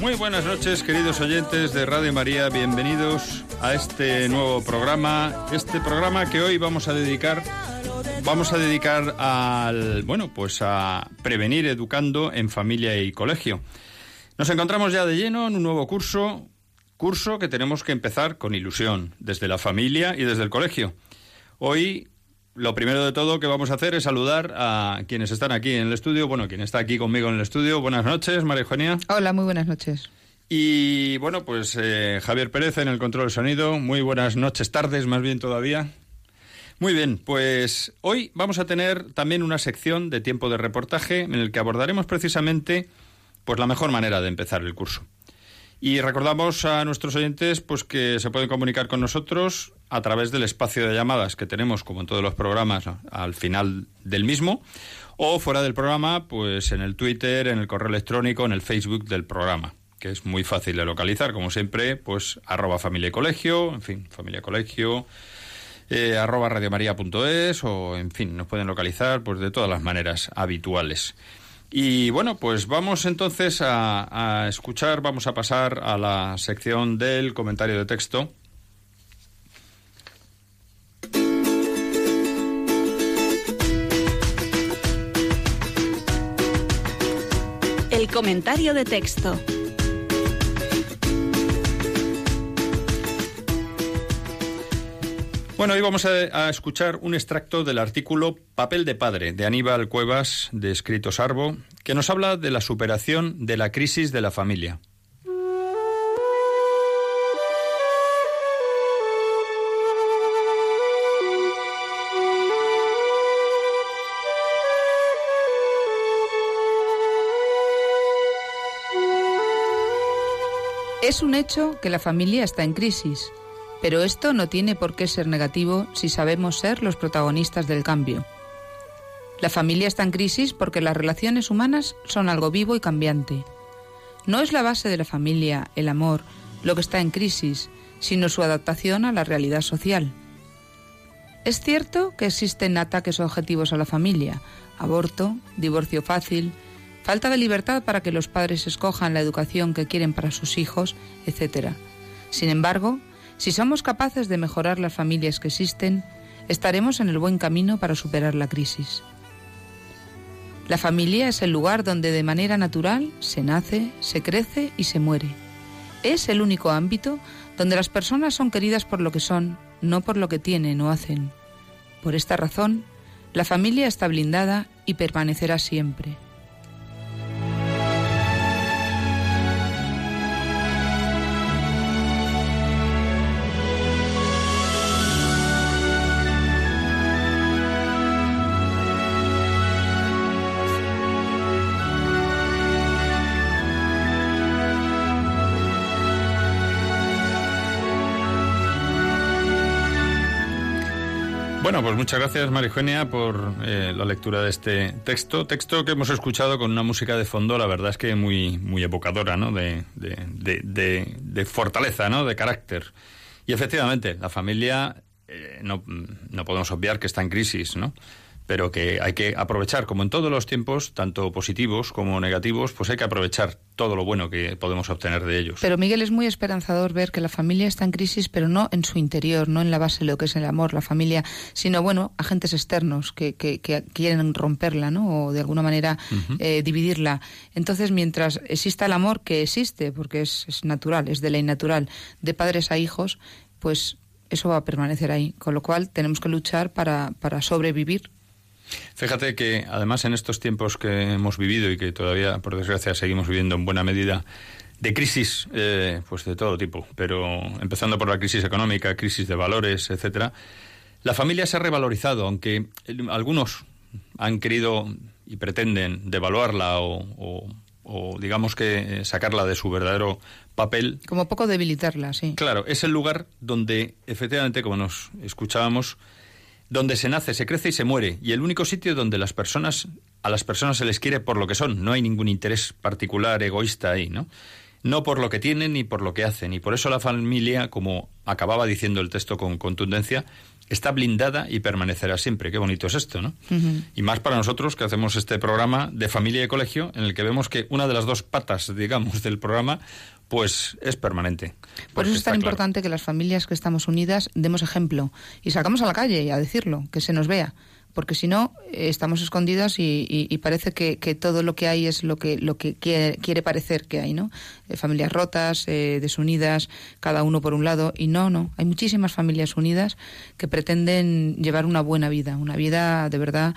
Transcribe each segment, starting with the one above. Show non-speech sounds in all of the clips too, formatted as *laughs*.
Muy buenas noches, queridos oyentes de Radio María. Bienvenidos a este nuevo programa. Este programa que hoy vamos a dedicar vamos a dedicar al, bueno, pues a prevenir educando en familia y colegio. Nos encontramos ya de lleno en un nuevo curso, curso que tenemos que empezar con ilusión, desde la familia y desde el colegio. Hoy lo primero de todo que vamos a hacer es saludar a quienes están aquí en el estudio. Bueno, quien está aquí conmigo en el estudio. Buenas noches, María Eugenia. Hola, muy buenas noches. Y bueno, pues eh, Javier Pérez en el control de sonido. Muy buenas noches, tardes más bien todavía. Muy bien, pues hoy vamos a tener también una sección de tiempo de reportaje en el que abordaremos precisamente pues la mejor manera de empezar el curso. Y recordamos a nuestros oyentes pues que se pueden comunicar con nosotros a través del espacio de llamadas que tenemos como en todos los programas al final del mismo o fuera del programa pues en el Twitter, en el correo electrónico, en el Facebook del programa que es muy fácil de localizar como siempre pues arroba familia y colegio, en fin, familia y colegio eh, arroba radiomaria.es o en fin, nos pueden localizar pues de todas las maneras habituales. Y bueno, pues vamos entonces a, a, escuchar, vamos a pasar a la sección del comentario de texto. El comentario de texto. Bueno, hoy vamos a, escuchar un extracto del artículo Papel de Padre de Aníbal Cuevas de Escritos Arbo, que nos habla de la superación de la crisis de la familia. Es un hecho que la familia está en crisis, pero esto no tiene por qué ser negativo si sabemos ser los protagonistas del cambio. La familia está en crisis porque las relaciones humanas son algo vivo y cambiante. No es la base de la familia, el amor, lo que está en crisis, sino su adaptación a la realidad social. Es cierto que existen ataques objetivos a la familia, aborto, divorcio fácil, falta de libertad para que los padres escojan la educación que quieren para sus hijos, etc. Sin embargo, si somos capaces de mejorar las familias que existen, estaremos en el buen camino para superar la crisis. La familia es el lugar donde de manera natural se nace, se crece y se muere. Es el único ámbito donde las personas son queridas por lo que son, no por lo que tienen o hacen. Por esta razón, la familia está blindada y permanecerá siempre. Bueno, pues muchas gracias Marijenia por eh, la lectura de este texto, texto que hemos escuchado con una música de fondo, la verdad es que muy, muy evocadora, ¿no? De, de, de, de fortaleza, ¿no? De carácter. Y efectivamente, la familia, eh, no, no podemos obviar que está en crisis, ¿no? Pero que hay que aprovechar, como en todos los tiempos, tanto positivos como negativos, pues hay que aprovechar todo lo bueno que podemos obtener de ellos. Pero Miguel es muy esperanzador ver que la familia está en crisis, pero no en su interior, no en la base de lo que es el amor, la familia, sino, bueno, agentes externos que, que, quieren romperla, ¿no? O de alguna manera eh, dividirla. Entonces, mientras exista el amor, que existe, porque es, es natural, es de ley natural, de padres a hijos, pues eso va a permanecer ahí. Con lo cual tenemos que luchar para, para sobrevivir. Fíjate que además en estos tiempos que hemos vivido y que todavía, por desgracia, seguimos viviendo en buena medida, de crisis, eh, pues de todo tipo, pero empezando por la crisis económica, crisis de valores, etcétera, la familia se ha revalorizado, aunque algunos han querido y pretenden devaluarla o, o digamos que sacarla de su verdadero papel. Como poco debilitarla, sí. Claro, es el lugar donde, efectivamente, como nos escuchábamos, donde se nace, se crece y se muere, y el único sitio donde las personas, a las personas se les quiere por lo que son, no hay ningún interés particular, egoísta ahí, ¿no? No por lo que tienen ni por lo que hacen, y por eso la familia, como acababa diciendo el texto con contundencia, está blindada y permanecerá siempre. Qué bonito es esto, ¿no? Y más para nosotros que hacemos este programa de familia y colegio, en el que vemos que una de las dos patas, digamos, del programa pues es permanente. Por eso es tan importante que las familias que estamos unidas demos ejemplo y salgamos a la calle a decirlo, que se nos vea, porque si no eh, estamos escondidas y, parece que, todo lo que hay es lo que lo que quiere, parecer que hay, ¿no? Eh, familias rotas, eh, desunidas, cada uno por un lado y no, no, hay muchísimas familias unidas que pretenden llevar una buena vida, una vida de verdad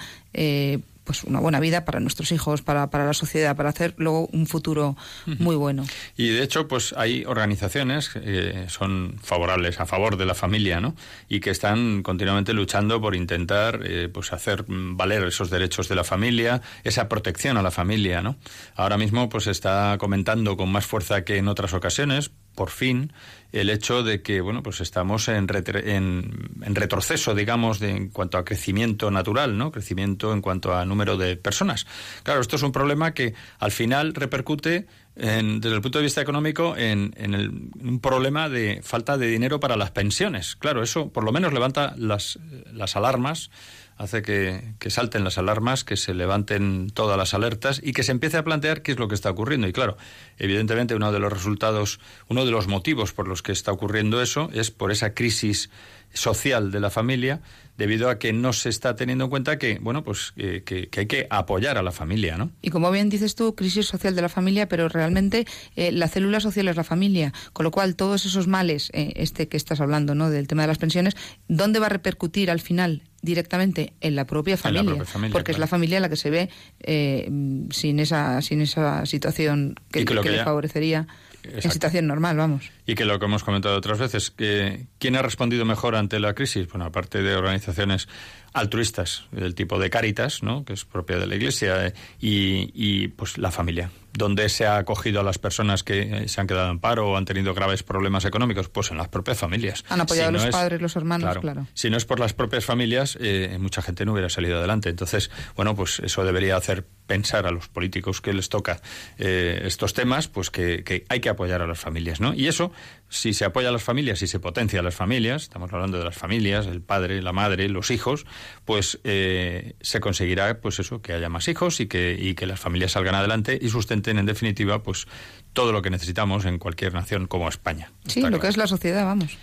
pues una buena vida para nuestros hijos, para, para la sociedad, para hacer luego un futuro muy bueno. Y de hecho, pues hay organizaciones que son favorables, a favor de la familia, ¿no? Y que están continuamente luchando por intentar, eh, pues hacer valer esos derechos de la familia, esa protección a la familia, ¿no? Ahora mismo, pues está comentando con más fuerza que en otras ocasiones, por fin, el hecho de que bueno pues estamos en, en, retroceso digamos de, en cuanto a crecimiento natural no crecimiento en cuanto a número de personas. Claro esto es un problema que al final repercute desde el punto de vista económico en, el, un problema de falta de dinero para las pensiones. Claro eso por lo menos levanta las, las alarmas hace que, que, salten las alarmas, que se levanten todas las alertas y que se empiece a plantear qué es lo que está ocurriendo. Y claro, evidentemente uno de los resultados, uno de los motivos por los que está ocurriendo eso es por esa crisis social de la familia debido a que no se está teniendo en cuenta que bueno pues que, hay que apoyar a la familia no y como bien dices tú crisis social de la familia pero realmente eh, la célula social es la familia. Con lo cual todos esos males eh, este que estás hablando no del tema de las pensiones dónde va a repercutir al final directamente en la propia familia, porque es la familia la que se ve eh, sin esa sin esa situación que, que, le favorecería en situación normal, vamos. Y que lo que hemos comentado otras veces, que ¿quién ha respondido mejor ante la crisis? Bueno, aparte de organizaciones altruistas, del tipo de Cáritas, ¿no? que es propia de la Iglesia, eh, y, y, pues la familia. ¿Dónde se ha acogido a las personas que eh, se han quedado en paro o han tenido graves problemas económicos? Pues en las propias familias. Han apoyado a los padres, los hermanos, claro, Si no es por las propias familias, eh, mucha gente no hubiera salido adelante. Entonces, bueno, pues eso debería hacer pensar a los políticos que les toca estos temas, pues que, que, hay que apoyar a las familias, ¿no? Y eso, si se apoya a las familias, si se potencia a las familias, estamos hablando de las familias, el padre, la madre, los hijos, pues eh, se conseguirá pues eso que haya más hijos y que, y que las familias salgan adelante y sustenten en definitiva pues todo lo que necesitamos en cualquier nación como España. Sí, lo que es la sociedad, vamos.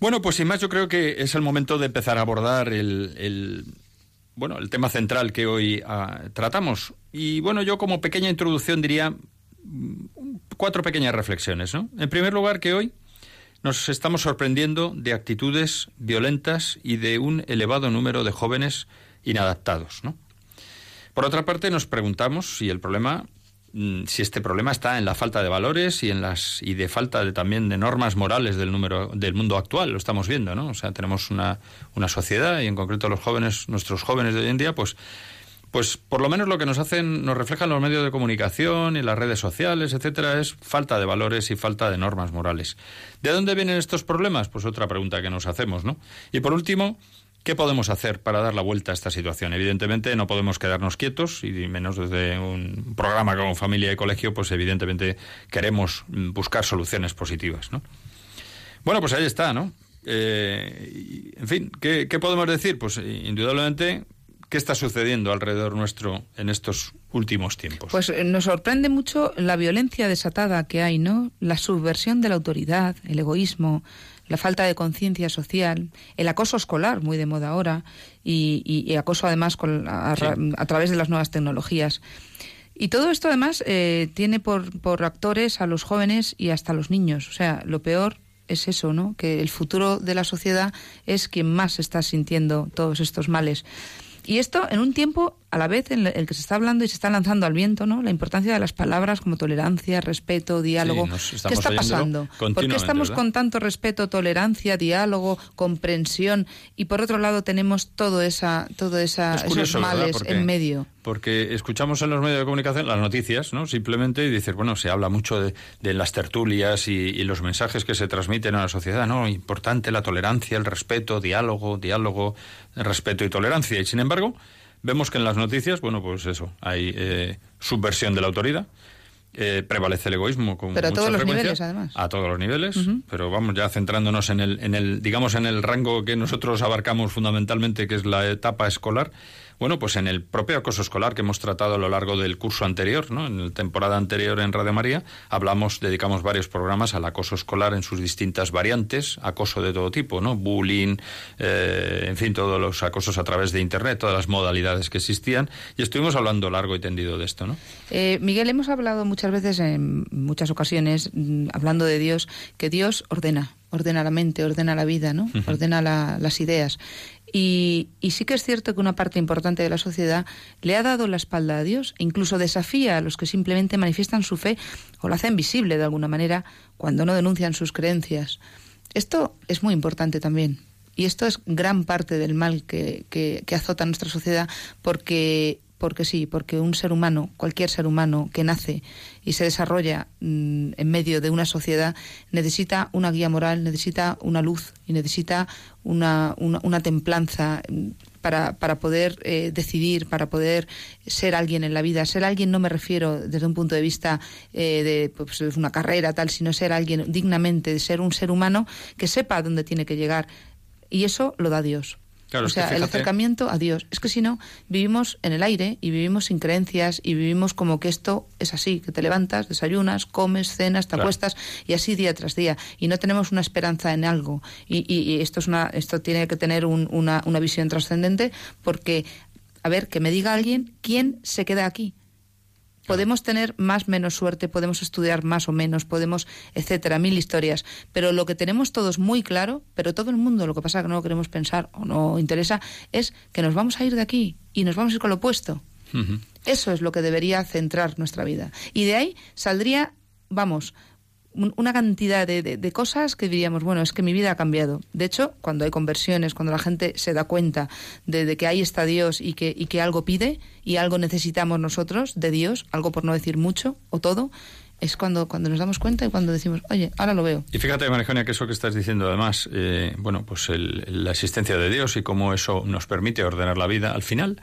Bueno, pues sin más yo creo que es el momento de empezar a abordar el, bueno el tema central que hoy ah, tratamos y bueno yo como pequeña introducción diría cuatro pequeñas reflexiones, ¿no? En primer lugar que hoy nos estamos sorprendiendo de actitudes violentas y de un elevado número de jóvenes inadaptados. ¿no? Por otra parte, nos preguntamos si el problema mm, si este problema está en la falta de valores y en las y de falta de, también de normas morales del número del mundo actual lo estamos viendo no o sea tenemos una, una sociedad y en concreto los jóvenes nuestros jóvenes de hoy en día pues pues por lo menos lo que nos hacen, nos reflejan los medios de comunicación y las redes sociales, etcétera, es falta de valores y falta de normas morales. ¿De dónde vienen estos problemas? Pues otra pregunta que nos hacemos, ¿no? Y por último, ¿qué podemos hacer para dar la vuelta a esta situación? Evidentemente no podemos quedarnos quietos y menos desde un programa como Familia y Colegio, pues evidentemente queremos buscar soluciones positivas, ¿no? Bueno, pues ahí está, ¿no? Eh, en fin, ¿qué, ¿qué podemos decir? Pues indudablemente ¿Qué está sucediendo alrededor nuestro en estos últimos tiempos? Pues eh, nos sorprende mucho la violencia desatada que hay, ¿no? La subversión de la autoridad, el egoísmo, la falta de conciencia social, el acoso escolar, muy de moda ahora, y, acoso además a, través de las nuevas tecnologías. Y todo esto además eh, tiene por, por actores a los jóvenes y hasta a los niños. O sea, lo peor es eso, ¿no? Que el futuro de la sociedad es quien más está sintiendo todos estos males. Y esto en un tiempo a la vez en el que se está hablando y se está lanzando al viento, ¿no? La importancia de las palabras como tolerancia, respeto, diálogo. ¿Qué está pasando? ¿Por qué estamos con tanto respeto, tolerancia, diálogo, comprensión y por otro lado tenemos todo esa todo esa esos males en medio? Porque escuchamos en los medios de comunicación las noticias, ¿no? Simplemente y dices, bueno, se habla mucho de, las tertulias y, y, los mensajes que se transmiten a la sociedad, ¿no? Importante la tolerancia, el respeto, diálogo, diálogo, respeto y tolerancia. Y sin embargo, Vemos que en las noticias, bueno, pues eso, hay eh, subversión de la autoridad, eh, prevalece el egoísmo con pero a todos los niveles además. a todos los niveles pero vamos ya centrándonos en el en el digamos en el rango que nosotros abarcamos fundamentalmente que es la etapa escolar bueno, pues en el propio acoso escolar que hemos tratado a lo largo del curso anterior, ¿no? En la temporada anterior en Radio María, hablamos, dedicamos varios programas al acoso escolar en sus distintas variantes, acoso de todo tipo, ¿no? Bullying, eh, en fin, todos los acosos a través de Internet, todas las modalidades que existían, y estuvimos hablando largo y tendido de esto, ¿no? Eh, Miguel, hemos hablado muchas veces, en muchas ocasiones, mm, hablando de Dios, que Dios ordena, ordena la mente, ordena la vida, ¿no? Ordena las ideas. Y, sí que es cierto que una parte importante de la sociedad le ha dado la espalda a Dios e incluso desafía a los que simplemente manifiestan su fe o la hacen visible de alguna manera cuando no denuncian sus creencias. Esto es muy importante también. Y esto es gran parte del mal que, que, que azota nuestra sociedad porque porque sí, porque un ser humano, cualquier ser humano que nace y se desarrolla mm, en medio de una sociedad, necesita una guía moral, necesita una luz y necesita una, una, templanza mm, para, para poder eh, decidir, para poder ser alguien en la vida. Ser alguien no me refiero desde un punto de vista eh, de pues, una carrera tal, sino ser alguien dignamente, ser un ser humano que sepa dónde tiene que llegar. Y eso lo da Dios o sea, el acercamiento a Dios. Es que si no, vivimos en el aire y vivimos sin creencias y vivimos como que esto es así, que te levantas, desayunas, comes, cenas, te acuestas y así día tras día. Y no tenemos una esperanza en algo. Y, esto, es una, esto tiene que tener una, una visión trascendente porque, a ver, que me diga alguien quién se queda aquí. Podemos tener más menos suerte, podemos estudiar más o menos, podemos, etcétera, mil historias. Pero lo que tenemos todos muy claro, pero todo el mundo lo que pasa que no lo queremos pensar o no interesa, es que nos vamos a ir de aquí y nos vamos a ir con lo opuesto. Eso es lo que debería centrar nuestra vida. Y de ahí saldría, vamos, una cantidad de, cosas que diríamos, bueno, es que mi vida ha cambiado. De hecho, cuando hay conversiones, cuando la gente se da cuenta de, que ahí está Dios y que, y que algo pide y algo necesitamos nosotros de Dios, algo por no decir mucho o todo, es cuando, cuando nos damos cuenta y cuando decimos, oye, ahora lo veo. Y fíjate, Marijonia, que eso que estás diciendo además, eh, bueno, pues la existencia de Dios y cómo eso nos permite ordenar la vida, al final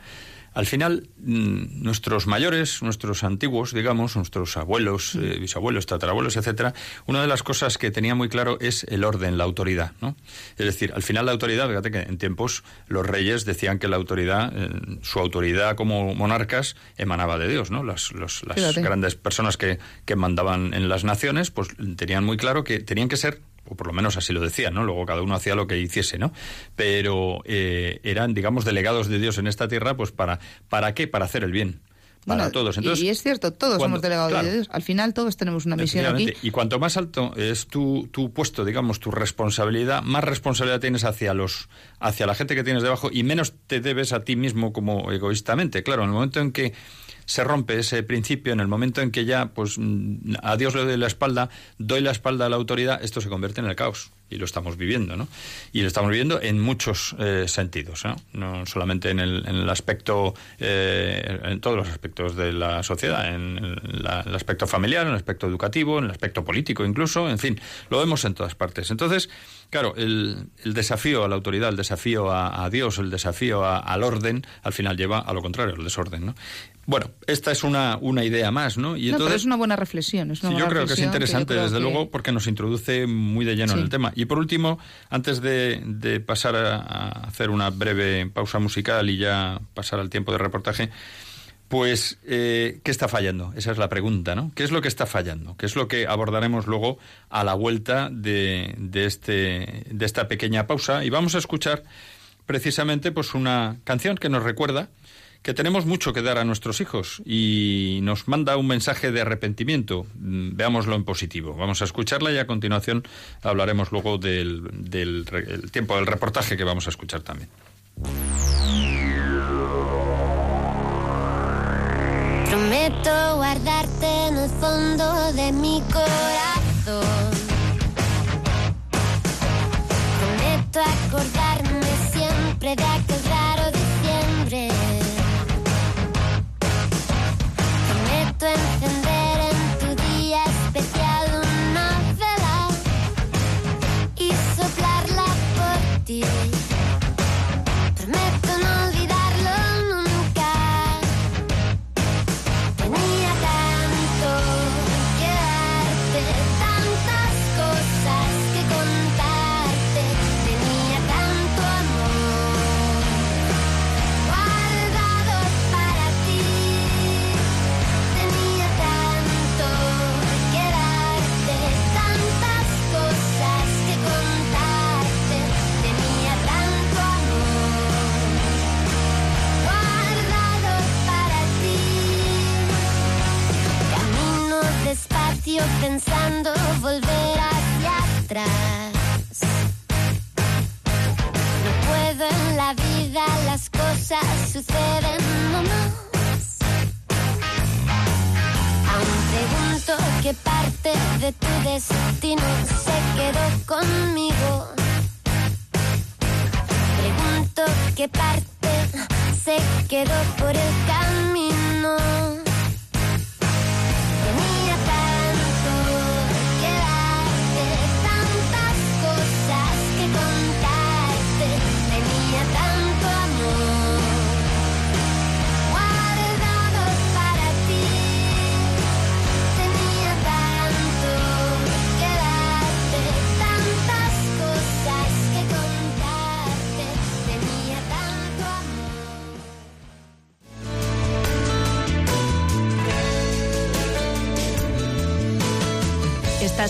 al final, mm, nuestros mayores, nuestros antiguos, digamos, nuestros abuelos, mm. eh, bisabuelos, tatarabuelos, etcétera, una de las cosas que tenía muy claro es el orden, la autoridad, ¿no? Es decir, al final la autoridad, fíjate que en tiempos los reyes decían que la autoridad, eh, su autoridad como monarcas emanaba de Dios, ¿no? Las, las grandes personas que, que mandaban en las naciones, pues tenían muy claro que tenían que ser o por lo menos así lo decían, ¿no? Luego cada uno hacía lo que hiciese, ¿no? Pero eh, eran, digamos, delegados de Dios en esta tierra, pues para, ¿para qué? Para hacer el bien. Para todos. Entonces, y es cierto, todos somos delegados de Dios. Al final todos tenemos una misión aquí. Y cuanto más alto es tu, tu puesto, digamos, tu responsabilidad, más responsabilidad tienes hacia los hacia la gente que tienes debajo y menos te debes a ti mismo como egoístamente. Claro, en el momento en que se rompe ese principio en el momento en que ya, pues, mm, a Dios le doy la espalda, doy la espalda a la autoridad, esto se convierte en el caos. Y lo estamos viviendo, ¿no? Y lo estamos viviendo en muchos eh, sentidos, ¿no? No solamente en el, en el aspecto, eh, en todos los aspectos de la sociedad, en el, aspecto familiar, en el aspecto educativo, en el aspecto político incluso, en fin, lo vemos en todas partes. Entonces, claro, el, el desafío a la autoridad, el desafío a, Dios, el desafío al orden, al final lleva a lo contrario, al desorden, ¿no? Bueno, esta es una, una idea más, ¿no? Y entonces, es una buena reflexión. Es yo creo que es interesante, desde luego, porque nos introduce muy de lleno en el tema. Y por último, antes de, de pasar a, a, hacer una breve pausa musical y ya pasar al tiempo de reportaje, pues, eh, ¿qué está fallando? Esa es la pregunta, ¿no? ¿Qué es lo que está fallando? ¿Qué es lo que abordaremos luego a la vuelta de, de, este, de esta pequeña pausa? Y vamos a escuchar precisamente pues una canción que nos recuerda que tenemos mucho que dar a nuestros hijos y nos manda un mensaje de arrepentimiento. Mm, veámoslo en positivo. Vamos a escucharla y a continuación hablaremos luego del, del tiempo del reportaje que vamos a escuchar también. Prometo guardarte en el fondo de mi corazón. Prometo acordarme siempre de aquel Encender en tu día especial una vela y soplarla por ti.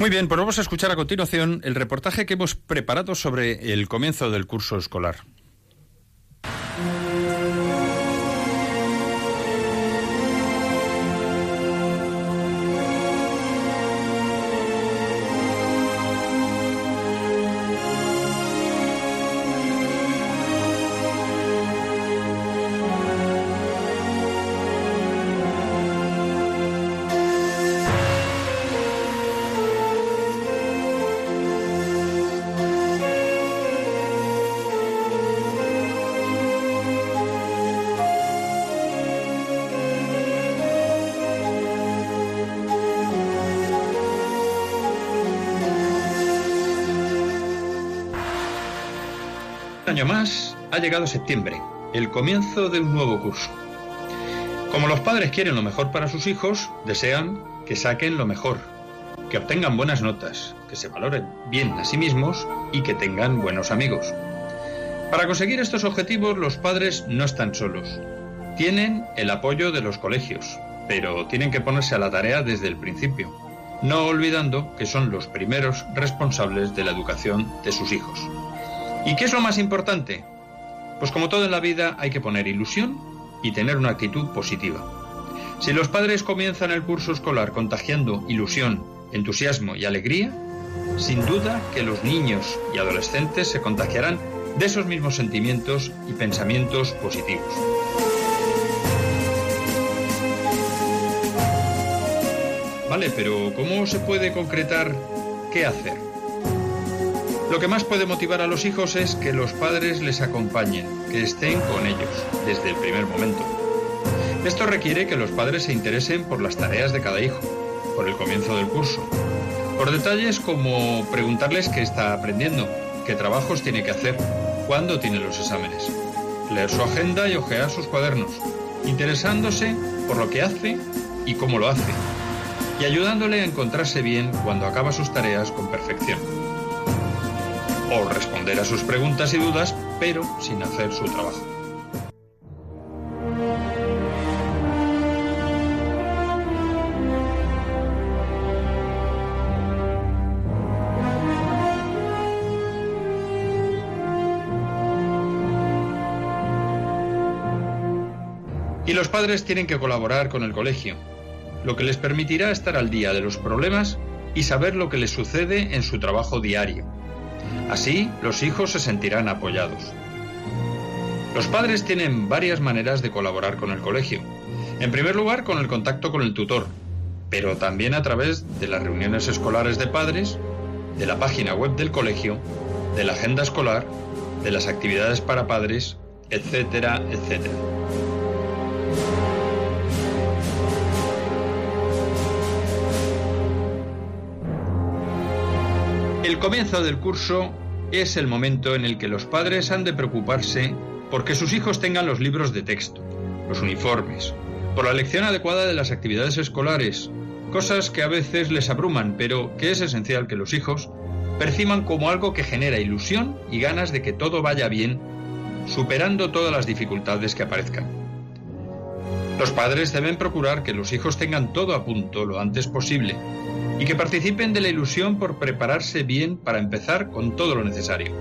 Muy bien, pues vamos a escuchar a continuación el reportaje que hemos preparado sobre el comienzo del curso escolar. Año más ha llegado septiembre, el comienzo de un nuevo curso. Como los padres quieren lo mejor para sus hijos, desean que saquen lo mejor, que obtengan buenas notas, que se valoren bien a sí mismos y que tengan buenos amigos. Para conseguir estos objetivos los padres no están solos. Tienen el apoyo de los colegios, pero tienen que ponerse a la tarea desde el principio, no olvidando que son los primeros responsables de la educación de sus hijos. ¿Y qué es lo más importante? Pues como todo en la vida hay que poner ilusión y tener una actitud positiva. Si los padres comienzan el curso escolar contagiando ilusión, entusiasmo y alegría, sin duda que los niños y adolescentes se contagiarán de esos mismos sentimientos y pensamientos positivos. Vale, pero ¿cómo se puede concretar qué hacer? Lo que más puede motivar a los hijos es que los padres les acompañen, que estén con ellos desde el primer momento. Esto requiere que los padres se interesen por las tareas de cada hijo, por el comienzo del curso, por detalles como preguntarles qué está aprendiendo, qué trabajos tiene que hacer, cuándo tiene los exámenes, leer su agenda y ojear sus cuadernos, interesándose por lo que hace y cómo lo hace, y ayudándole a encontrarse bien cuando acaba sus tareas con perfección. O responder a sus preguntas y dudas, pero sin hacer su trabajo. Y los padres tienen que colaborar con el colegio, lo que les permitirá estar al día de los problemas y saber lo que les sucede en su trabajo diario. Así, los hijos se sentirán apoyados. Los padres tienen varias maneras de colaborar con el colegio. En primer lugar, con el contacto con el tutor, pero también a través de las reuniones escolares de padres, de la página web del colegio, de la agenda escolar, de las actividades para padres, etcétera, etcétera. El comienzo del curso es el momento en el que los padres han de preocuparse porque sus hijos tengan los libros de texto, los uniformes, por la elección adecuada de las actividades escolares, cosas que a veces les abruman, pero que es esencial que los hijos perciban como algo que genera ilusión y ganas de que todo vaya bien, superando todas las dificultades que aparezcan. Los padres deben procurar que los hijos tengan todo a punto lo antes posible y que participen de la ilusión por prepararse bien para empezar con todo lo necesario.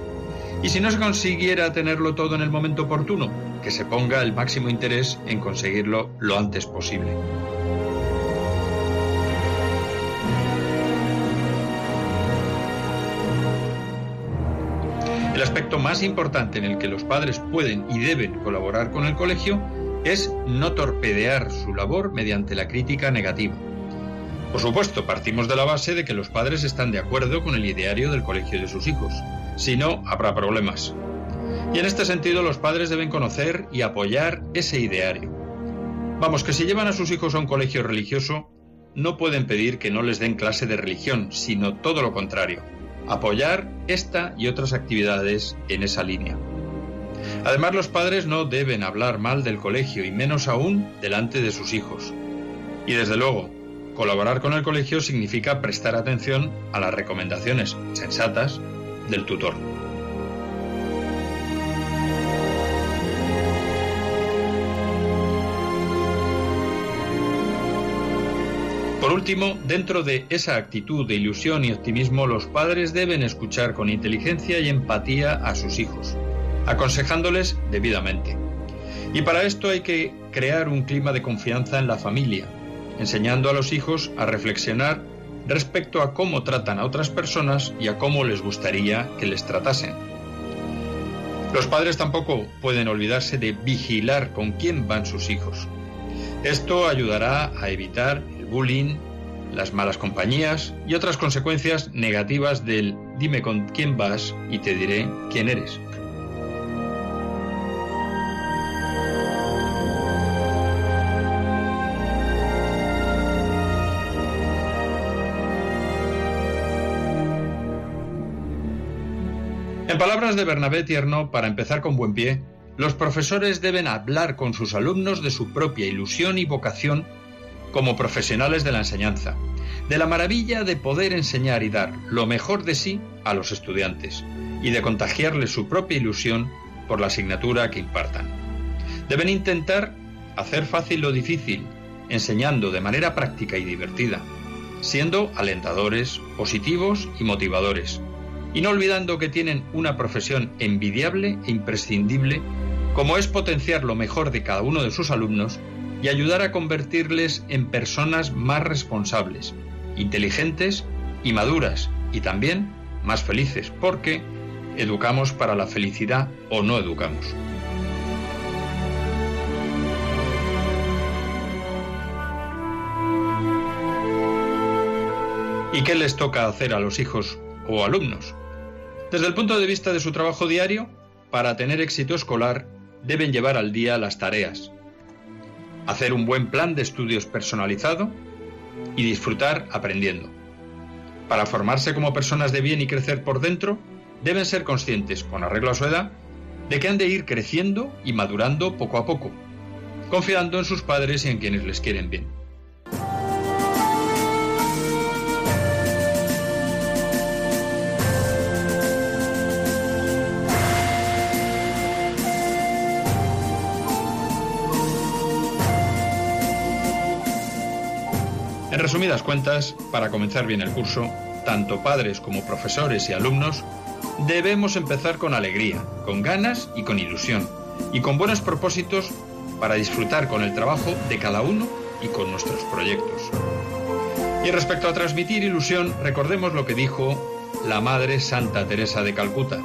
Y si no se consiguiera tenerlo todo en el momento oportuno, que se ponga el máximo interés en conseguirlo lo antes posible. El aspecto más importante en el que los padres pueden y deben colaborar con el colegio es no torpedear su labor mediante la crítica negativa. Por supuesto, partimos de la base de que los padres están de acuerdo con el ideario del colegio de sus hijos. Si no, habrá problemas. Y en este sentido los padres deben conocer y apoyar ese ideario. Vamos, que si llevan a sus hijos a un colegio religioso, no pueden pedir que no les den clase de religión, sino todo lo contrario, apoyar esta y otras actividades en esa línea. Además, los padres no deben hablar mal del colegio y menos aún delante de sus hijos. Y desde luego, colaborar con el colegio significa prestar atención a las recomendaciones sensatas del tutor. Por último, dentro de esa actitud de ilusión y optimismo, los padres deben escuchar con inteligencia y empatía a sus hijos aconsejándoles debidamente. Y para esto hay que crear un clima de confianza en la familia, enseñando a los hijos a reflexionar respecto a cómo tratan a otras personas y a cómo les gustaría que les tratasen. Los padres tampoco pueden olvidarse de vigilar con quién van sus hijos. Esto ayudará a evitar el bullying, las malas compañías y otras consecuencias negativas del dime con quién vas y te diré quién eres. Palabras de Bernabé Tierno, para empezar con buen pie, los profesores deben hablar con sus alumnos de su propia ilusión y vocación como profesionales de la enseñanza, de la maravilla de poder enseñar y dar lo mejor de sí a los estudiantes y de contagiarles su propia ilusión por la asignatura que impartan. Deben intentar hacer fácil lo difícil, enseñando de manera práctica y divertida, siendo alentadores, positivos y motivadores, y no olvidando que tienen una profesión envidiable e imprescindible, como es potenciar lo mejor de cada uno de sus alumnos y ayudar a convertirles en personas más responsables, inteligentes y maduras, y también más felices, porque educamos para la felicidad o no educamos. ¿Y qué les toca hacer a los hijos o alumnos? Desde el punto de vista de su trabajo diario, para tener éxito escolar deben llevar al día las tareas, hacer un buen plan de estudios personalizado y disfrutar aprendiendo. Para formarse como personas de bien y crecer por dentro, deben ser conscientes, con arreglo a su edad, de que han de ir creciendo y madurando poco a poco, confiando en sus padres y en quienes les quieren bien. En resumidas cuentas, para comenzar bien el curso, tanto padres como profesores y alumnos, debemos empezar con alegría, con ganas y con ilusión, y con buenos propósitos para disfrutar con el trabajo de cada uno y con nuestros proyectos. Y respecto a transmitir ilusión, recordemos lo que dijo la Madre Santa Teresa de Calcuta.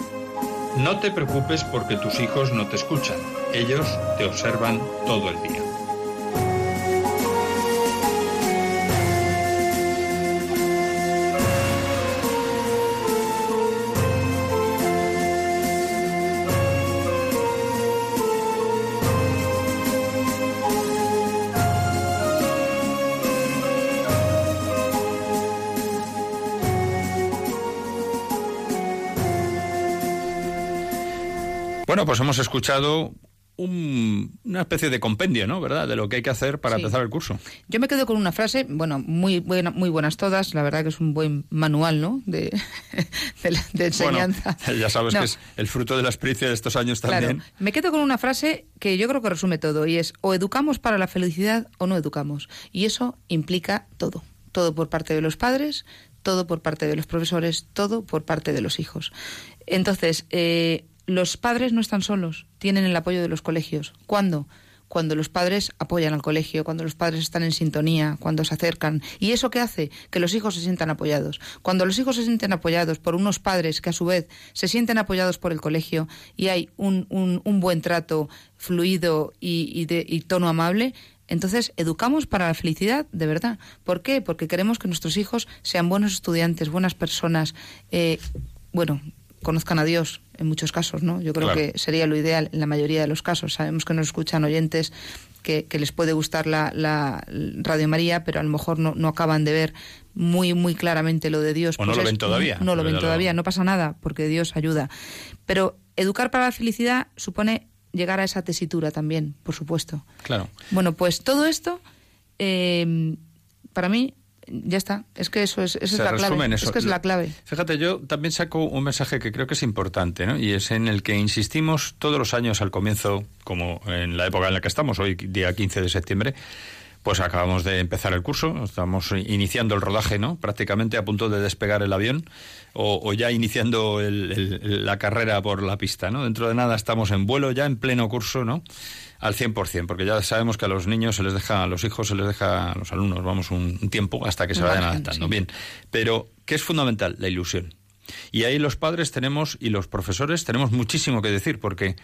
No te preocupes porque tus hijos no te escuchan, ellos te observan todo el día. Bueno, pues hemos escuchado una especie de compendio, ¿no? ¿Verdad? De lo que hay que hacer para empezar el curso. Yo me quedo con una frase, bueno, muy buena, muy buenas todas. La verdad que es un buen manual, ¿no? De, *laughs* enseñanza. *laughs* ya sabes que es el fruto de la experiencia de estos años también. Claro. Me quedo con una frase que yo creo que resume todo y es o educamos para la felicidad o no educamos. Y eso implica todo. Todo por parte de los padres, todo por parte de los profesores, todo por parte de los hijos. Entonces, eh, los padres no están solos, tienen el apoyo de los colegios. ¿Cuándo? Cuando los padres apoyan al colegio, cuando los padres están en sintonía, cuando se acercan. ¿Y eso qué hace? Que los hijos se sientan apoyados. Cuando los hijos se sienten apoyados por unos padres que a su vez se sienten apoyados por el colegio y hay un, un, buen trato fluido y, de, y tono amable, entonces, educamos para la felicidad, de verdad. ¿Por qué? Porque queremos que nuestros hijos sean buenos estudiantes, buenas personas, eh, bueno, conozcan a Dios en muchos casos, ¿no? Yo creo que sería lo ideal en la mayoría de los casos. Sabemos que nos escuchan oyentes que, les puede gustar la, Radio María, pero a lo mejor no, no, acaban de ver muy, muy claramente lo de Dios. O no pues lo ven todavía. No, lo ven todavía, no pasa nada, porque Dios ayuda. Pero educar para la felicidad supone llegar a esa tesitura también, por supuesto. Claro. Bueno, pues todo esto, eh, para mí, ya está. Es que eso es, esa es la clave. Es que es la clave. Fíjate, yo también saco un mensaje que creo que es importante, ¿no? Y es en el que insistimos todos los años al comienzo, como en la época en la que estamos, hoy día 15 de septiembre, pues acabamos de empezar el curso, estamos iniciando el rodaje, ¿no? Prácticamente a punto de despegar el avión o, ya iniciando la carrera por la pista, ¿no? Dentro de nada estamos en vuelo, ya en pleno curso, ¿no? Al 100%, porque ya sabemos que a los niños se les deja, a los hijos se les deja, a los alumnos, vamos, un, tiempo hasta que se vayan adaptando. Bien, pero ¿qué es fundamental? La ilusión. Y ahí los padres tenemos y los profesores tenemos muchísimo que decir, porque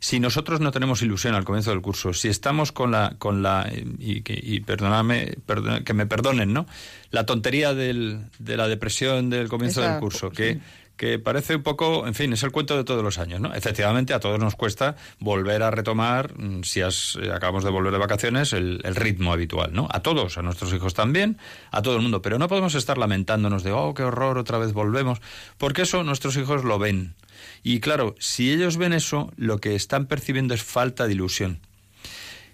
si nosotros no tenemos ilusión al comienzo del curso, si estamos con la, con la y, y perdóname, que me perdonen, ¿no? La tontería del, de la depresión del comienzo del curso, que, que parece un poco, en fin, es el cuento de todos los años, ¿no? Efectivamente, a todos nos cuesta volver a retomar, mm, si has, eh, acabamos de volver de vacaciones, el, el, ritmo habitual, ¿no? A todos, a nuestros hijos también, a todo el mundo, pero no podemos estar lamentándonos de, oh, qué horror, otra vez volvemos, porque eso nuestros hijos lo ven y claro, si ellos ven eso, lo que están percibiendo es falta de ilusión.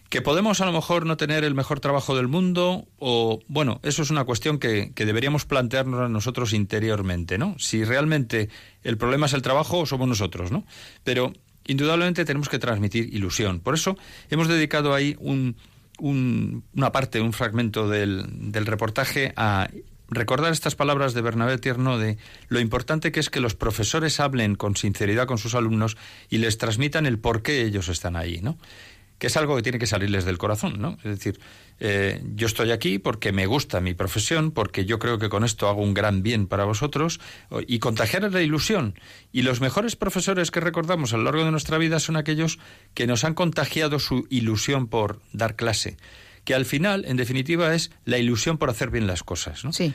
Que podemos a lo mejor no tener el mejor trabajo del mundo, o bueno, eso es una cuestión que, que deberíamos plantearnos nosotros interiormente, ¿no? Si realmente el problema es el trabajo o somos nosotros, ¿no? Pero indudablemente tenemos que transmitir ilusión. Por eso hemos dedicado ahí un, una parte, un fragmento del, del reportaje a recordar estas palabras de Bernabé Tierno de lo importante que es que los profesores hablen con sinceridad con sus alumnos y les transmitan el por qué ellos están ahí, ¿no? que es algo que tiene que salirles del corazón, ¿no? Es decir, eh, yo estoy aquí porque me gusta mi profesión, porque yo creo que con esto hago un gran bien para vosotros y contagiar la ilusión. Y los mejores profesores que recordamos a lo largo de nuestra vida son aquellos que nos han contagiado su ilusión por dar clase, que al final, en definitiva, es la ilusión por hacer bien las cosas, ¿no? Sí.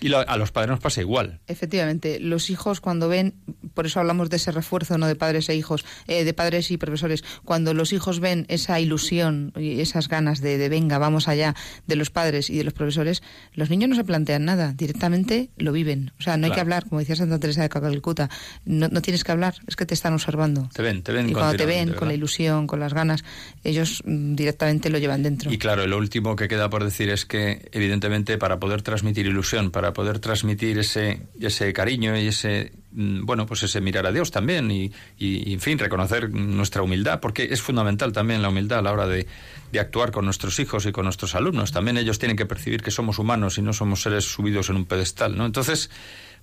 Y a los padres nos pasa igual. Efectivamente, los hijos cuando ven, por eso hablamos de ese refuerzo, no de padres e hijos, eh, de padres y profesores, cuando los hijos ven esa ilusión y esas ganas de, de, venga, vamos allá, de los padres y de los profesores, los niños no se plantean nada, directamente lo viven. O sea, no hay que hablar, como decía Santa Teresa de Calcuta, no, no, tienes que hablar, es que te están observando. Te ven, te ven. Y cuando te ven con la ilusión, con las ganas, ellos mm, directamente lo llevan dentro. Y claro, lo último que queda por decir es que, evidentemente, para poder transmitir ilusión, para poder transmitir ese, ese cariño y ese bueno, pues ese mirar a Dios también y, y, en fin, reconocer nuestra humildad, porque es fundamental también la humildad a la hora de, de, actuar con nuestros hijos y con nuestros alumnos. También ellos tienen que percibir que somos humanos y no somos seres subidos en un pedestal, ¿no? Entonces,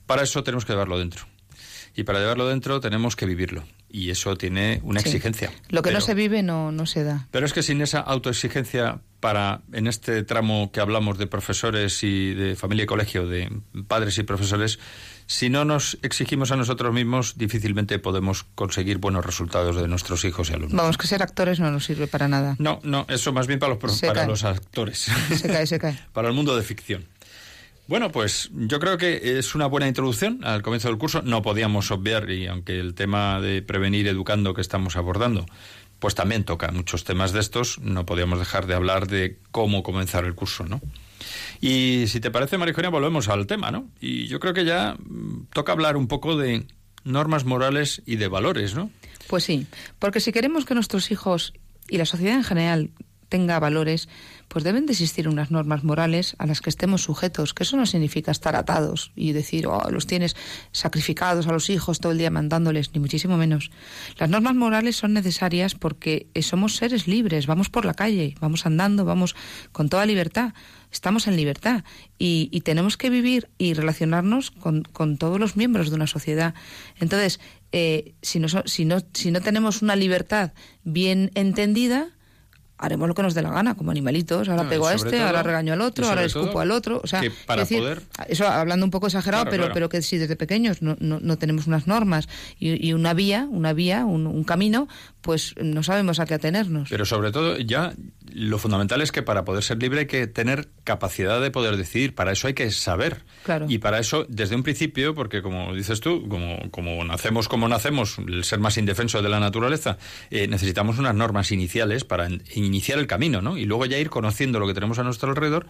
para eso tenemos que llevarlo dentro. Y para llevarlo dentro tenemos que vivirlo. Y eso tiene una Sí. exigencia. Lo que Pero- no se vive no, no se da. pero es que sin esa autoexigencia para, en este tramo que hablamos de profesores y de familia y colegio, de padres y profesores, si no nos exigimos a nosotros mismos, difícilmente podemos conseguir buenos resultados de nuestros hijos y alumnos. Vamos, que ser actores no nos sirve para nada. No, no, eso más bien para los, Se para cae. los actores. *laughs* Se cae, se cae. *laughs* para el mundo de ficción. Bueno, pues yo creo que es una buena introducción al comienzo del curso. No podíamos obviar, y aunque el tema de prevenir educando que estamos abordando, pues también toca muchos temas de estos, no podíamos dejar de hablar de cómo comenzar el curso, ¿no? Y si te parece, Marijonia, volvemos al tema, ¿no? Y yo creo que ya mm, toca hablar un poco de normas morales y de valores, ¿no? Pues sí, porque si queremos que nuestros hijos y la sociedad en general tenga valores, pues deben de existir unas normas morales a las que estemos sujetos, que eso no significa estar atados y decir, oh, los tienes sacrificados a los hijos todo el día mandándoles, ni muchísimo menos. Las normas morales son necesarias porque somos seres libres, vamos por la calle, vamos andando, vamos con toda libertad, estamos en libertad y, tenemos que vivir y relacionarnos con, con todos los miembros de una sociedad. Entonces, eh, si, no, si, no, si no tenemos una libertad bien entendida, haremos lo que nos dé la gana, como animalitos. Ahora No, pego a este, todo- ahora regaño al otro, ahora escupo todo al otro. O sea, que para es decir, poder- Eso hablando un poco exagerado, Claro, pero, claro. pero que si desde pequeños no, no, no tenemos unas normas y, y una vía, una vía, un, un camino, pues no sabemos a qué atenernos. Pero sobre todo, ya lo fundamental es que para poder ser libre hay que tener capacidad de poder decidir. Para eso hay que saber. Claro. Y para eso, desde un principio, porque como dices tú, como, como nacemos como nacemos, el ser más indefenso de la naturaleza, eh, necesitamos unas normas iniciales para in- iniciar el camino, ¿no? Y luego ya ir conociendo lo que tenemos a nuestro alrededor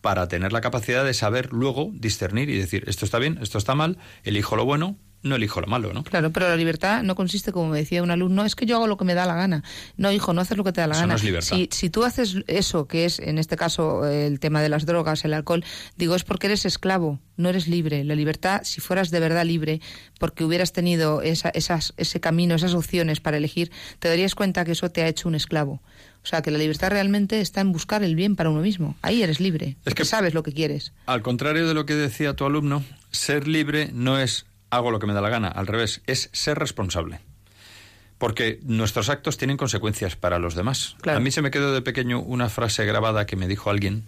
para tener la capacidad de saber luego discernir y decir, esto está bien, esto está mal, elijo lo bueno, no elijo lo malo, ¿no? Claro, pero la libertad no consiste, como me decía un alumno, es que yo hago lo que me da la gana. No, hijo, no haces lo que te da la Eso gana. no es libertad. Si, si tú haces eso, que es en este caso el tema de las drogas, el alcohol, digo, es porque eres esclavo, no eres libre. La libertad, si fueras de verdad libre, porque hubieras tenido esa, esas, ese camino, esas opciones para elegir, te darías cuenta que eso te ha hecho un esclavo. O sea, que la libertad realmente está en buscar el bien para uno mismo. Ahí eres libre, porque que- sabes lo que quieres. Al contrario de lo que decía tu alumno, ser libre no es hago lo que me da la gana, al revés, es ser responsable. Porque nuestros actos tienen consecuencias para los demás. Claro. A mí se me quedó de pequeño una frase grabada que me dijo alguien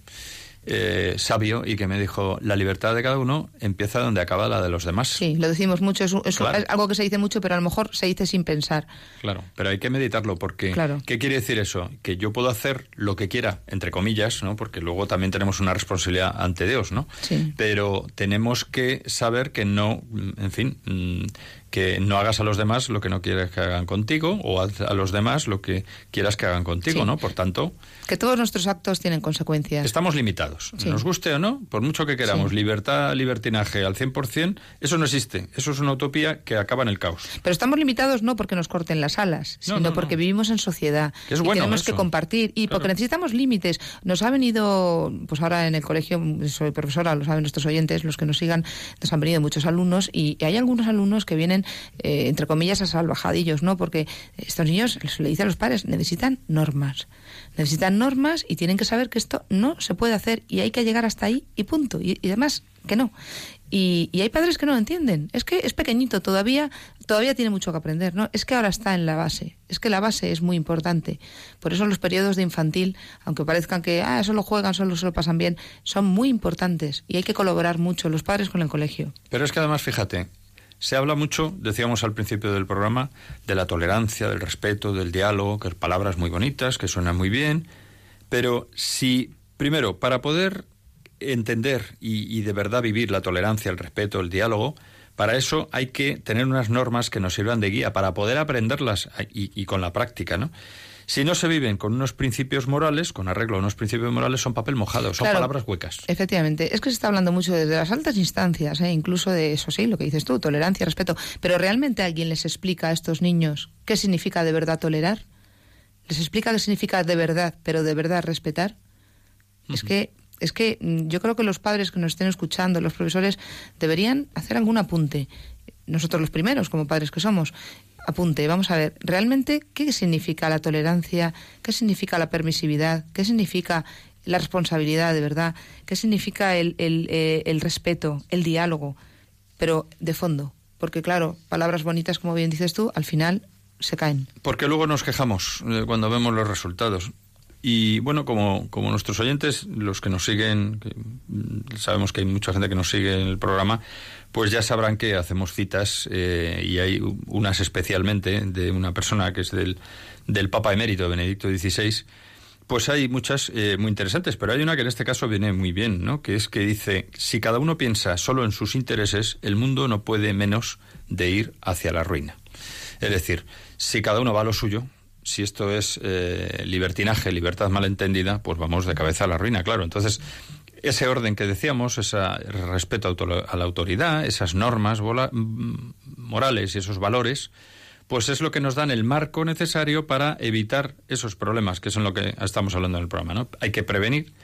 eh, sabio y que me dijo, la libertad de cada uno empieza donde acaba la de los demás. Sí, lo decimos mucho, es, es Claro. es algo que se dice mucho, pero a lo mejor se dice sin pensar. Claro, pero hay que meditarlo porque Claro. ¿qué quiere decir eso? Que yo puedo hacer lo que quiera, entre comillas, ¿no? Porque luego también tenemos una responsabilidad ante Dios, ¿no? Sí. Pero tenemos que saber que no, en fin, mm, que no hagas a los demás lo que no quieres que hagan contigo o haz a los demás lo que quieras que hagan contigo, Sí. ¿no? Por tanto, Que todos nuestros actos tienen consecuencias. estamos limitados. Sí. Nos guste o no, por mucho que queramos, Sí. libertad, libertinaje al 100%, eso no existe. Eso es una utopía que acaba en el caos. Pero estamos limitados no porque nos corten las alas, No, sino no, porque vivimos en sociedad Que es y bueno tenemos eso. que compartir y Claro. porque necesitamos límites. Nos ha venido, pues ahora en el colegio, soy profesora, lo saben nuestros oyentes, los que nos sigan, nos han venido muchos alumnos y hay algunos alumnos que vienen, eh, entre comillas, a salvajadillos, ¿no? Porque estos niños, se le dice a los padres, necesitan normas. Necesitan normas y tienen que saber que esto no se puede hacer y hay que llegar hasta ahí y punto. Y, además, que no. Y, y, hay padres que no lo entienden. Es que es pequeñito, todavía, todavía tiene mucho que aprender, ¿no? Es que ahora está en la base. Es que la base es muy importante. Por eso los periodos de infantil, aunque parezcan que ah, solo juegan, solo se lo pasan bien, son muy importantes y hay que colaborar mucho los padres con el colegio. Pero es que además, fíjate, se habla mucho, decíamos al principio del programa, de la tolerancia, del respeto, del diálogo, que palabras muy bonitas, que suenan muy bien, pero si, primero, para poder entender y, de verdad vivir la tolerancia, el respeto, el diálogo, para eso hay que tener unas normas que nos sirvan de guía para poder aprenderlas y, con la práctica, ¿no? Si no se viven con unos principios morales, con arreglo a unos principios morales, son papel mojado, son palabras huecas. Efectivamente, es que se está hablando mucho desde las altas instancias, ¿eh? incluso de eso sí, lo que dices tú, tolerancia, respeto. Pero ¿realmente alguien les explica a estos niños qué significa de verdad tolerar? ¿Les explica qué significa de verdad, pero de verdad respetar? Es que es que mm, yo creo que los padres que nos estén escuchando, los profesores, deberían hacer algún apunte. Nosotros los primeros, como padres que somos, apunte. Vamos a ver, realmente, ¿qué significa la tolerancia? ¿Qué significa la permisividad? ¿Qué significa la responsabilidad de verdad? ¿Qué significa el, el, eh, el respeto, el diálogo? Pero de fondo. Porque claro, palabras bonitas, como bien dices tú, al final se caen. Porque luego nos quejamos eh, cuando vemos los resultados. Y bueno, como, como nuestros oyentes, los que nos siguen, mm, sabemos que hay mucha gente que nos sigue en el programa, pues ya sabrán que hacemos citas eh, y hay unas especialmente de una persona que es del, del Papa Emérito, Benedicto XVI. Pues hay muchas eh, muy interesantes, pero hay una que en este caso viene muy bien, ¿no? Que es que dice, si cada uno piensa solo en sus intereses, el mundo no puede menos de ir hacia la ruina. Es decir, si cada uno va a lo suyo, si esto es eh, libertinaje, libertad malentendida, pues vamos de cabeza a la ruina, claro. Entonces, ese orden que decíamos, ese respeto a la autoridad, esas normas morales y esos valores, pues es lo que nos dan el marco necesario para evitar esos problemas, que son lo que estamos hablando en el programa, ¿no? Hay que prevenir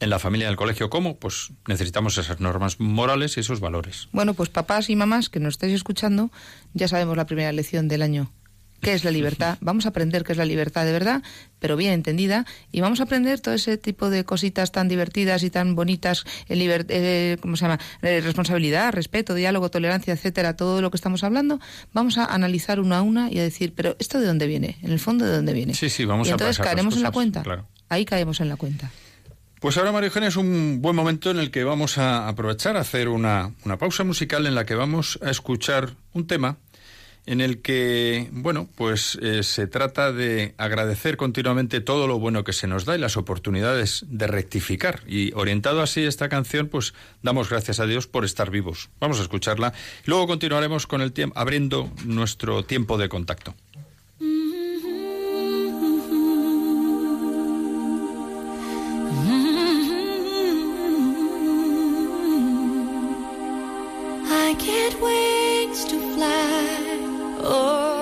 en la familia, en el colegio, ¿cómo? Pues necesitamos esas normas morales y esos valores. Bueno, pues papás y mamás que nos estáis escuchando, ya sabemos la primera lección del año qué es la libertad, vamos a aprender qué es la libertad de verdad, pero bien entendida, y vamos a aprender todo ese tipo de cositas tan divertidas y tan bonitas, el eh, ¿cómo se llama? Eh, responsabilidad, respeto, diálogo, tolerancia, etcétera, todo lo que estamos hablando, vamos a analizar una a una y a decir, pero ¿esto de dónde viene? En el fondo, ¿de dónde viene? Sí, sí, vamos y entonces caeremos en la cuenta. Ahí caemos en la cuenta. Pues ahora, María Eugenia, es un buen momento en el que vamos a aprovechar a hacer una, una pausa musical en la que vamos a escuchar un tema en el que, bueno, pues eh, se trata de agradecer continuamente todo lo bueno que se nos da y las oportunidades de rectificar. Y orientado así esta canción, pues damos gracias a Dios por estar vivos. Vamos a escucharla. Luego continuaremos con el tiempo, abriendo nuestro tiempo de contacto. wings to fly. Oh.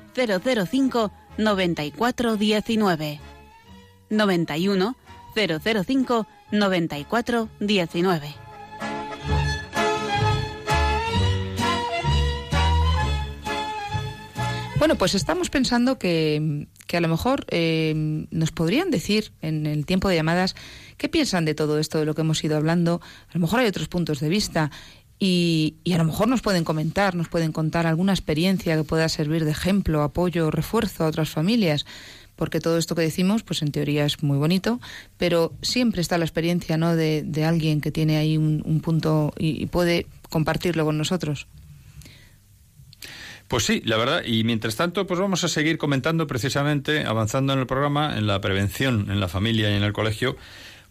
005 94 19. 91 005 94 19. Bueno, pues estamos pensando que, que a lo mejor eh, nos podrían decir en el tiempo de llamadas ¿Qué piensan de todo esto, de lo que hemos ido hablando? A lo mejor hay otros puntos de vista y, a lo mejor nos pueden comentar, nos pueden contar alguna experiencia que pueda servir de ejemplo, apoyo, refuerzo a otras familias porque todo esto que decimos, pues en teoría es muy bonito, pero siempre está la experiencia, ¿no? De, alguien que tiene ahí un, punto y, puede compartirlo con nosotros. Pues sí, la verdad. Y mientras tanto, pues vamos a seguir comentando precisamente, avanzando en el programa, en la prevención en la familia y en el colegio,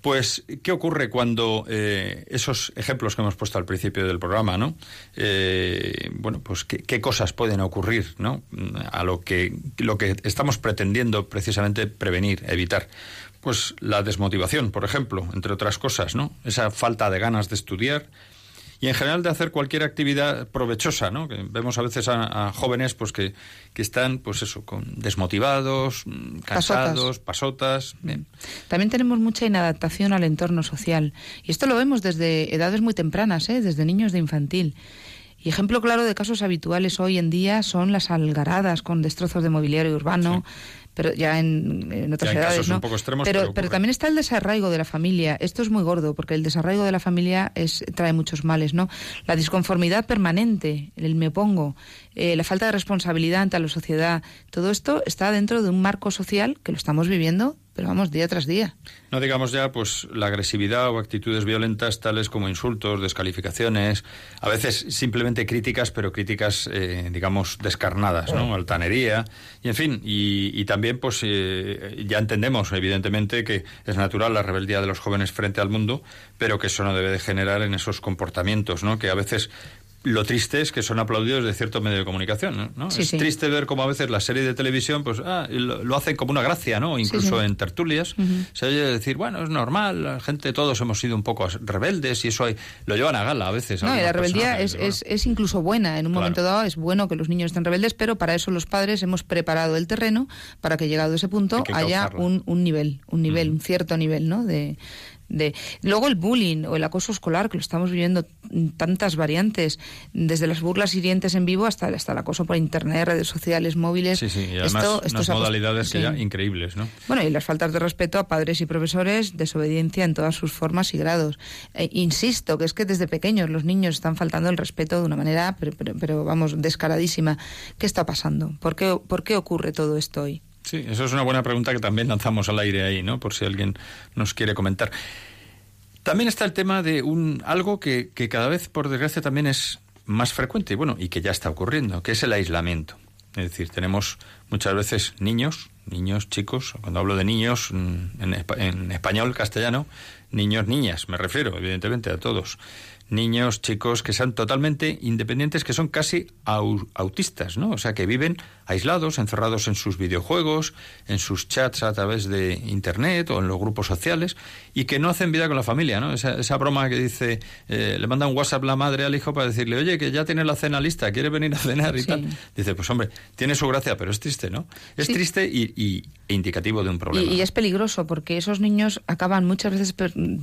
pues, ¿qué ocurre cuando eh, esos ejemplos que hemos puesto al principio del programa, ¿no? Eh, bueno, pues, ¿qué, cosas pueden ocurrir, ¿no? A lo que, lo que estamos pretendiendo precisamente prevenir, evitar. Pues la desmotivación, por ejemplo, entre otras cosas, ¿no? Esa falta de ganas de estudiar, y en general de hacer cualquier actividad provechosa, ¿no? Que vemos a veces a, jóvenes pues que, que, están pues eso, con desmotivados, mm, cansados, pasotas. También tenemos mucha inadaptación al entorno social y esto lo vemos desde edades muy tempranas, ¿eh? desde niños de infantil. Y ejemplo claro de casos habituales hoy en día son las algaradas con destrozos de mobiliario urbano, pero ya en, otras edades, ¿no? pero, pero, también está el desarraigo de la familia. Esto es muy gordo, porque el desarraigo de la familia es, trae muchos males, ¿no? La disconformidad permanente, el me pongo, eh, la falta de responsabilidad ante la sociedad, todo esto está dentro de un marco social que lo estamos viviendo pero vamos día tras día. No digamos ya pues la agresividad o actitudes violentas tales como insultos, descalificaciones, a veces simplemente críticas, pero críticas eh, digamos descarnadas, ¿no? Altanería y en fin y, también pues eh, ya entendemos evidentemente que es natural la rebeldía de los jóvenes frente al mundo, pero que eso no debe de generar en esos comportamientos, ¿no? Que a veces lo triste es que son aplaudidos de cierto medio de comunicación, ¿no? es triste ver cómo a veces la serie de televisión pues ah, lo, hacen como una gracia, ¿no? Incluso en tertulias. Se oye decir, bueno, es normal, la gente todos hemos sido un poco rebeldes y eso hay, lo llevan a gala a veces. No, y la rebeldía es, es, es, incluso buena, en un momento dado es bueno que los niños estén rebeldes, pero para eso los padres hemos preparado el terreno para que llegado a ese punto haya un, un, nivel, un nivel, un cierto nivel, ¿no? De, luego el bullying o el acoso escolar que lo estamos viviendo tantas variantes desde las burlas hirientes en vivo hasta hasta el acoso por internet redes sociales móviles. Sí, sí, y además unas modalidades que ya increíbles no bueno y las faltas de respeto a padres y profesores desobediencia en todas sus formas y grados. E insisto que es que desde pequeños los niños están faltando el respeto de una manera pero, pero vamos descaradísima. Qué está pasando por qué por qué ocurre todo esto hoy Sí, eso es una buena pregunta que también lanzamos al aire ahí, ¿no? Por si alguien nos quiere comentar. También está el tema de un algo que, que cada vez, por desgracia, también es más frecuente, bueno, y que ya está ocurriendo, que es el aislamiento. Es decir, tenemos muchas veces niños, niños, chicos, cuando hablo de niños mm, en, en español, castellano, niños, niñas, me refiero, evidentemente, a todos niños, chicos que sean totalmente independientes, que son casi autistas, ¿no? O sea, que viven aislados, encerrados en sus videojuegos, en sus chats a través de Internet o en los grupos sociales y que no hacen vida con la familia, ¿no? Esa, esa broma que dice, eh, le manda un WhatsApp la madre al hijo para decirle, oye, que ya tiene la cena lista, quiere venir a cenar y tal. Dice, pues hombre, tiene su gracia, pero es triste, ¿no? Es triste y, indicativo de un problema. Y, es peligroso porque esos niños acaban muchas veces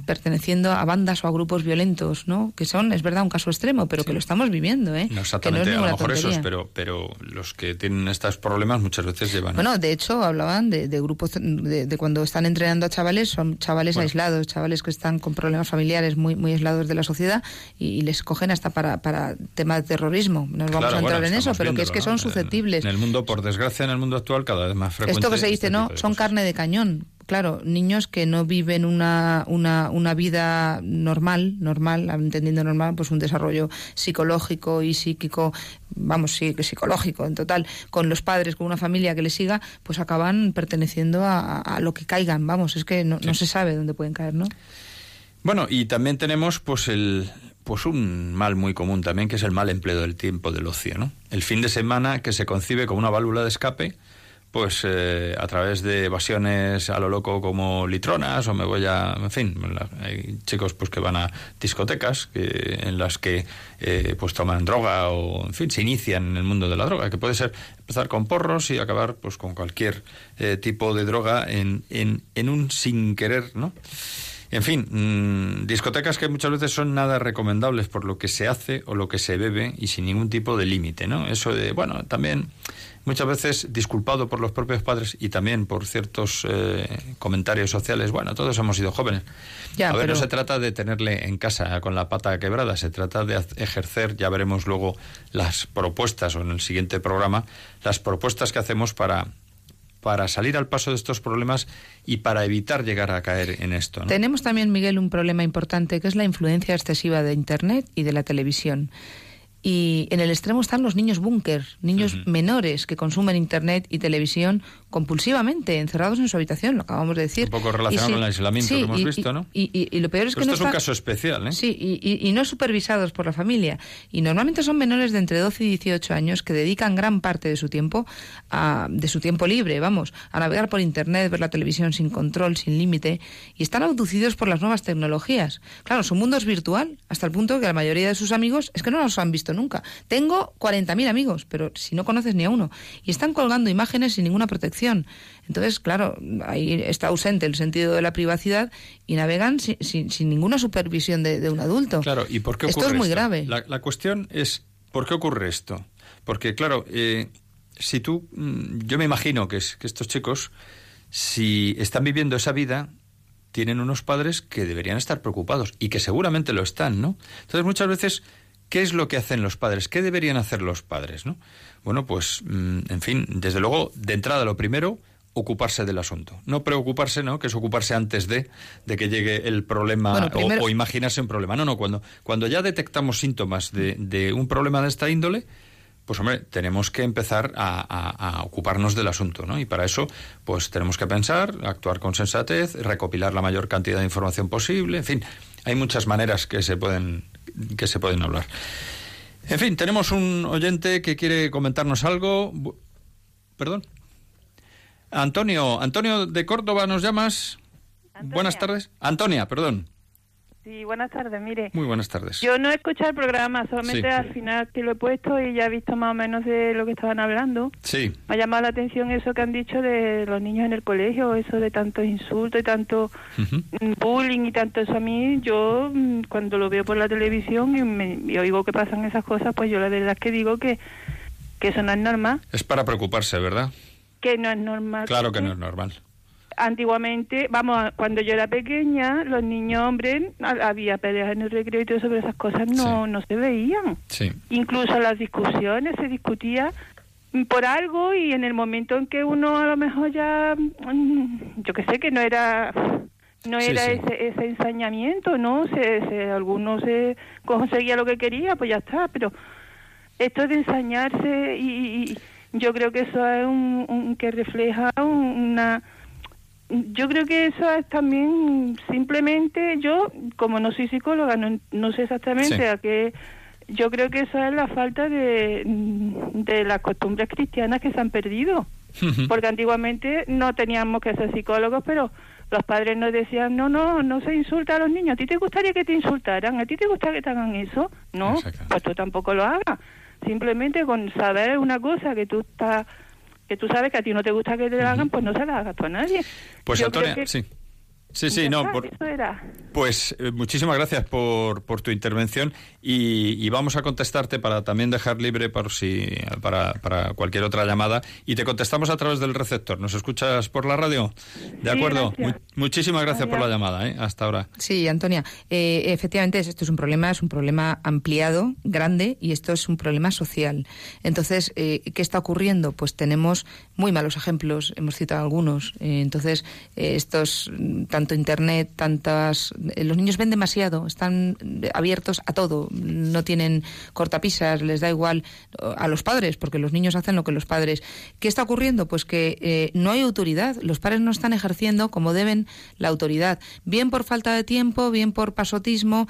perteneciendo a bandas o a grupos violentos, ¿no? Que son, es verdad, un caso extremo, pero que lo estamos viviendo, ¿eh? No exactamente, a lo mejor esos, pero, pero los que tienen estos problemas muchas veces llevan... Bueno, de hecho, hablaban de, grupos, de, cuando están entrenando a chavales, son chavales aislados, chavales que están con problemas familiares muy, muy aislados de la sociedad y, les cogen hasta para, para temas de terrorismo. No vamos a entrar en eso, pero que es que son susceptibles. En el mundo, por desgracia, en el mundo actual cada vez más frecuente. Esto que se dice, ¿no? Son carne de cañón. Claro, niños que no viven una, una, una vida normal, normal, entendiendo normal, pues un desarrollo psicológico y psíquico, vamos, sí, psicológico en total, con los padres, con una familia que les siga, pues acaban perteneciendo a, lo que caigan, vamos, es que no, no se sabe dónde pueden caer, ¿no? Bueno, y también tenemos pues el pues un mal muy común también que es el mal empleo del tiempo del ocio, ¿no? El fin de semana que se concibe como una válvula de escape pues eh, a través de evasiones a lo loco como litronas o me voy a en fin hay chicos pues que van a discotecas que, en las que eh, pues toman droga o en fin se inician en el mundo de la droga que puede ser empezar con porros y acabar pues con cualquier eh, tipo de droga en, en, en un sin querer no en fin, mm, discotecas que muchas veces son nada recomendables por lo que se hace o lo que se bebe y sin ningún tipo de límite, ¿no? Eso de, bueno, también muchas veces disculpado por los propios padres y también por ciertos eh, comentarios sociales. Bueno, todos hemos sido jóvenes. a ver, no se trata de tenerle en casa con la pata quebrada, se trata de ejercer, ya veremos luego las propuestas o en el siguiente programa, las propuestas que hacemos para para salir al paso de estos problemas y para evitar llegar a caer en esto. Tenemos también, Miguel, un problema importante que es la influencia excesiva de Internet y de la televisión. Y en el extremo están los niños búnker, niños menores que consumen Internet y televisión compulsivamente, encerrados en su habitación, lo acabamos de decir. Un poco relacionado con el aislamiento que hemos visto, ¿no? Y, lo peor es que esto no es un caso especial, ¿eh? Sí, y, no supervisados por la familia. Y normalmente son menores de entre 12 y 18 años que dedican gran parte de su tiempo, a, de su tiempo libre, vamos, a navegar por Internet, ver la televisión sin control, sin límite, y están abducidos por las nuevas tecnologías. Claro, su mundo es virtual, hasta el punto que la mayoría de sus amigos es que no los han visto nunca. Tengo 40.000 amigos, pero si no conoces ni a uno. Y están colgando imágenes sin ninguna protección entonces, claro, ahí está ausente el sentido de la privacidad y navegan sin, sin, ninguna supervisión de, un adulto. Claro, ¿y por qué ocurre esto? es muy grave. La, cuestión es, ¿por qué ocurre esto? Porque, claro, eh, si tú, mm, yo me imagino que, es, que estos chicos, si están viviendo esa vida, tienen unos padres que deberían estar preocupados y que seguramente lo están, ¿no? Entonces, muchas veces, ¿qué es lo que hacen los padres? ¿Qué deberían hacer los padres, no? Bueno, pues, mm, en fin, desde luego, de entrada lo primero, ocuparse del asunto. No preocuparse, ¿no? Que es ocuparse antes de, de que llegue el problema o, imaginarse un problema. No, no, cuando, cuando ya detectamos síntomas de, de un problema de esta índole, pues hombre, tenemos que empezar a, ocuparnos del asunto, ¿no? Y para eso, pues tenemos que pensar, actuar con sensatez, recopilar la mayor cantidad de información posible, en fin, hay muchas maneras que se pueden, que se pueden hablar. En fin, tenemos un oyente que quiere comentarnos algo. Perdón. Antonio, Antonio de Córdoba, ¿nos llamas? Buenas tardes. Antonia, perdón. Sí, buenas tardes, mire. Muy buenas tardes. Yo no he escuchado el programa, solamente al final que lo he puesto y ya he visto más o menos de lo que estaban hablando. Sí. Me ha llamado la atención eso que han dicho de los niños en el colegio, eso de tantos insultos y tanto bullying y tanto eso a mí, yo mm, cuando lo veo por la televisión y, me, oigo que pasan esas cosas, pues yo la verdad es que digo que, que eso no es normal. Es para preocuparse, ¿verdad? Que no es normal. Claro que no es normal antiguamente, vamos, cuando yo era pequeña, los niños hombres, había peleas en el recreo y todo sobre esas cosas no, no se veían. Sí. Incluso las discusiones se discutía por algo y en el momento en que uno a lo mejor ya, mm, yo que sé, que no era no era ese ese ensañamiento, ¿no? Se, se, alguno se conseguía lo que quería, pues ya está, pero esto de ensañarse y, yo creo que eso es un que refleja una yo creo que eso es también simplemente yo, como no soy psicóloga, no, no sé exactamente a qué. Yo creo que eso es la falta de, de las costumbres cristianas que se han perdido. Porque antiguamente no teníamos que ser psicólogos, pero los padres nos decían, no, no, no se insulta a los niños. ¿A ti te gustaría que te insultaran? ¿A ti te gustaría que te hagan eso? No, pues tú tampoco lo hagas. Simplemente con saber una cosa que tú estás que tú sabes que a ti no te gusta que te la hagan, pues no se la hagas tú a nadie. Pues Yo Antonia, que- sí. Sí, sí, no, por- eso era. pues eh, muchísimas gracias por, por tu intervención y, y vamos a contestarte para también dejar libre por si, para, para cualquier otra llamada y te contestamos a través del receptor. ¿Nos escuchas por la radio? De Sí, acuerdo. gracias. Mu- muchísimas gracias por la llamada. ¿eh? Hasta ahora. Sí, Antonia, eh, efectivamente esto es un problema, es un problema ampliado, grande, y esto es un problema social. Entonces, eh, ¿qué está ocurriendo? Pues tenemos muy malos ejemplos, hemos citado algunos. Eh, entonces, eh, estos, tanto Internet, tantas... eh, los niños ven demasiado, están abiertos a todo, no tienen cortapisas, les da igual eh, a los padres, porque los niños hacen lo que los padres. ¿Qué está ocurriendo? Pues que eh, no hay autoridad, los padres no están ejerciendo como deben la autoridad, bien por falta de tiempo, bien por pasotismo,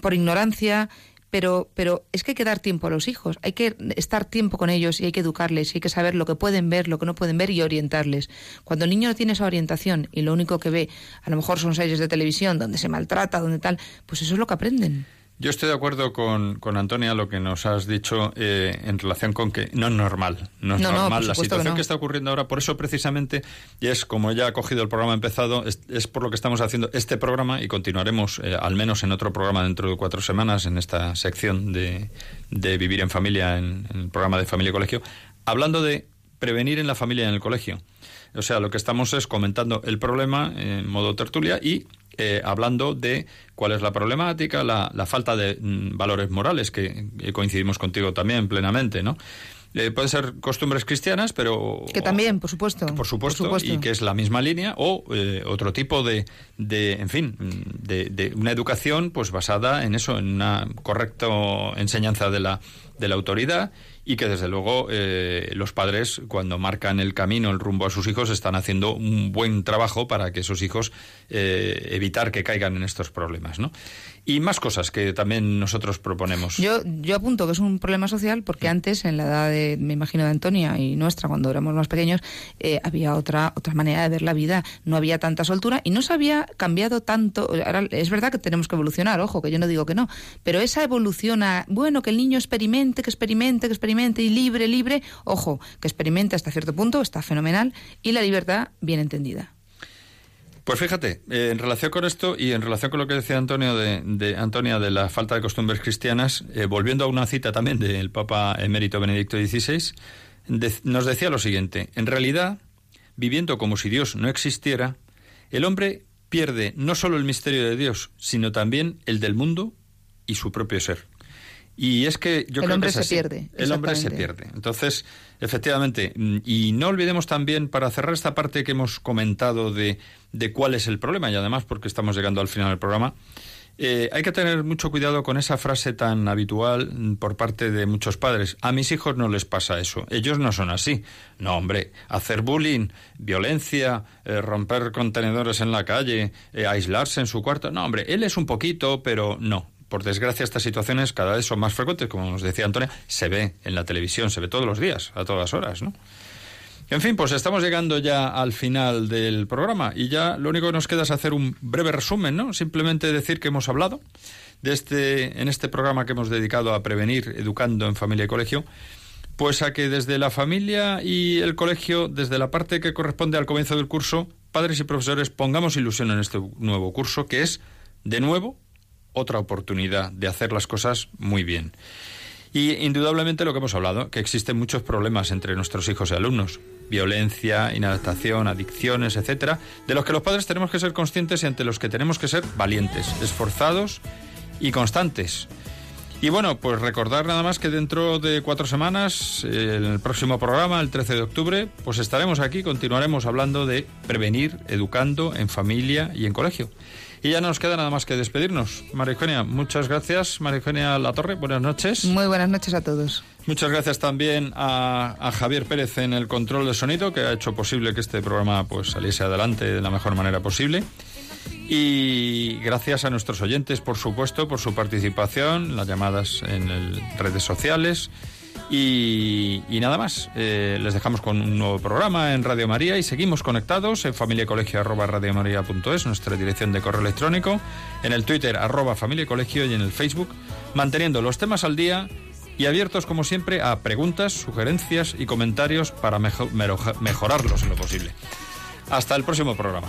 por ignorancia. Pero, pero es que hay que dar tiempo a los hijos, hay que estar tiempo con ellos y hay que educarles y hay que saber lo que pueden ver, lo que no pueden ver y orientarles. Cuando el niño no tiene esa orientación y lo único que ve a lo mejor son series de televisión donde se maltrata, donde tal, pues eso es lo que aprenden. Yo estoy de acuerdo con, con Antonia lo que nos has dicho eh, en relación con que no es normal, no es No, no, normal la que situación no. que, está ocurriendo ahora. Por eso precisamente, y es como ya ha cogido el programa empezado, es, es por lo que estamos haciendo este programa y continuaremos eh, al menos en otro programa dentro de cuatro semanas en esta sección de, de Vivir en Familia, en, en el programa de Familia y Colegio, hablando de prevenir en la familia y en el colegio. O sea, lo que estamos es comentando el problema en modo tertulia y eh, hablando de cuál es la problemática, la, la falta de mm, valores morales, que, coincidimos contigo también plenamente, ¿no? Eh, pueden ser costumbres cristianas, pero... Que también, por supuesto. Por supuesto, por supuesto. y que es la misma línea, o eh, otro tipo de, de en fin, de, de una educación pues basada en eso, en una correcta enseñanza de la, de la autoridad y que desde luego eh, los padres cuando marcan el camino, el rumbo a sus hijos, están haciendo un buen trabajo para que esos hijos eh, evitar que caigan en estos problemas, ¿no? Y más cosas que también nosotros proponemos. Yo, yo apunto que es un problema social porque antes, en la edad de, me imagino, de Antonia y nuestra, cuando éramos más pequeños, eh, había otra, otra manera de ver la vida, no había tanta soltura y no se había cambiado tanto. Ahora, es verdad que tenemos que evolucionar, ojo, que yo no digo que no, pero esa evolución a, bueno, que el niño experimente, que experimente, que experimente y libre, libre, ojo, que experimente hasta cierto punto, está fenomenal y la libertad bien entendida. Pues fíjate, eh, en relación con esto y en relación con lo que decía Antonio de, Antonia de la falta de costumbres cristianas, eh, volviendo a una cita también del Papa emérito Benedicto XVI, nos decía lo siguiente: en realidad, viviendo como si Dios no existiera, el hombre pierde no solo el misterio de Dios, sino también el del mundo y su propio ser. Y es que yo El creo hombre que es se así. pierde, El hombre se pierde. Entonces, efectivamente, mm, y no olvidemos también, para cerrar esta parte que hemos comentado de, de cuál es el problema, y además porque estamos llegando al final del programa, eh, hay que tener mucho cuidado con esa frase tan habitual mm, por parte de muchos padres. A mis hijos no les pasa eso. Ellos no son así. No, hombre, hacer bullying, violencia, eh, romper contenedores en la calle, eh, aislarse en su cuarto. No, hombre, él es un poquito, pero no. Por desgracia, estas situaciones cada vez son más frecuentes, como nos decía Antonia, se ve en la televisión, se ve todos los días, a todas horas, ¿no? En fin, pues estamos llegando ya al final del programa y ya lo único que nos queda es hacer un breve resumen, ¿no? Simplemente decir que hemos hablado de este, en este programa que hemos dedicado a prevenir educando en familia y colegio, pues a que desde la familia y el colegio, desde la parte que corresponde al comienzo del curso, padres y profesores pongamos ilusión en este nuevo curso, que es, de nuevo, otra oportunidad de hacer las cosas muy bien. Y indudablemente lo que hemos hablado, que existen muchos problemas entre nuestros hijos y alumnos, violencia, inadaptación, adicciones, etcétera, de los que los padres tenemos que ser conscientes y ante los que tenemos que ser valientes, esforzados y constantes. Y bueno, pues recordar nada más que dentro de cuatro semanas, en el próximo programa, el 13 de octubre, pues estaremos aquí, continuaremos hablando de prevenir, educando en familia y en colegio. Y ya no nos queda nada más que despedirnos. María Eugenia, muchas gracias. María Eugenia Latorre, buenas noches. Muy buenas noches a todos. Muchas gracias también a, a Javier Pérez en el control de sonido, que ha hecho posible que este programa pues saliese adelante de la mejor manera posible. Y gracias a nuestros oyentes, por supuesto, por su participación, las llamadas en el- redes sociales. Y, nada más, Eh, les dejamos con un nuevo programa en Radio María y seguimos conectados en familiacolegio arroba radiomaria.es, nuestra dirección de correo electrónico, en el Twitter arroba familia y colegio y en el Facebook, manteniendo los temas al día y abiertos como siempre a preguntas, sugerencias y comentarios para mejorarlos en lo posible. Hasta el próximo programa.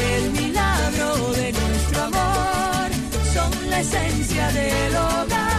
el milagro de nuestro amor, son la esencia del hogar.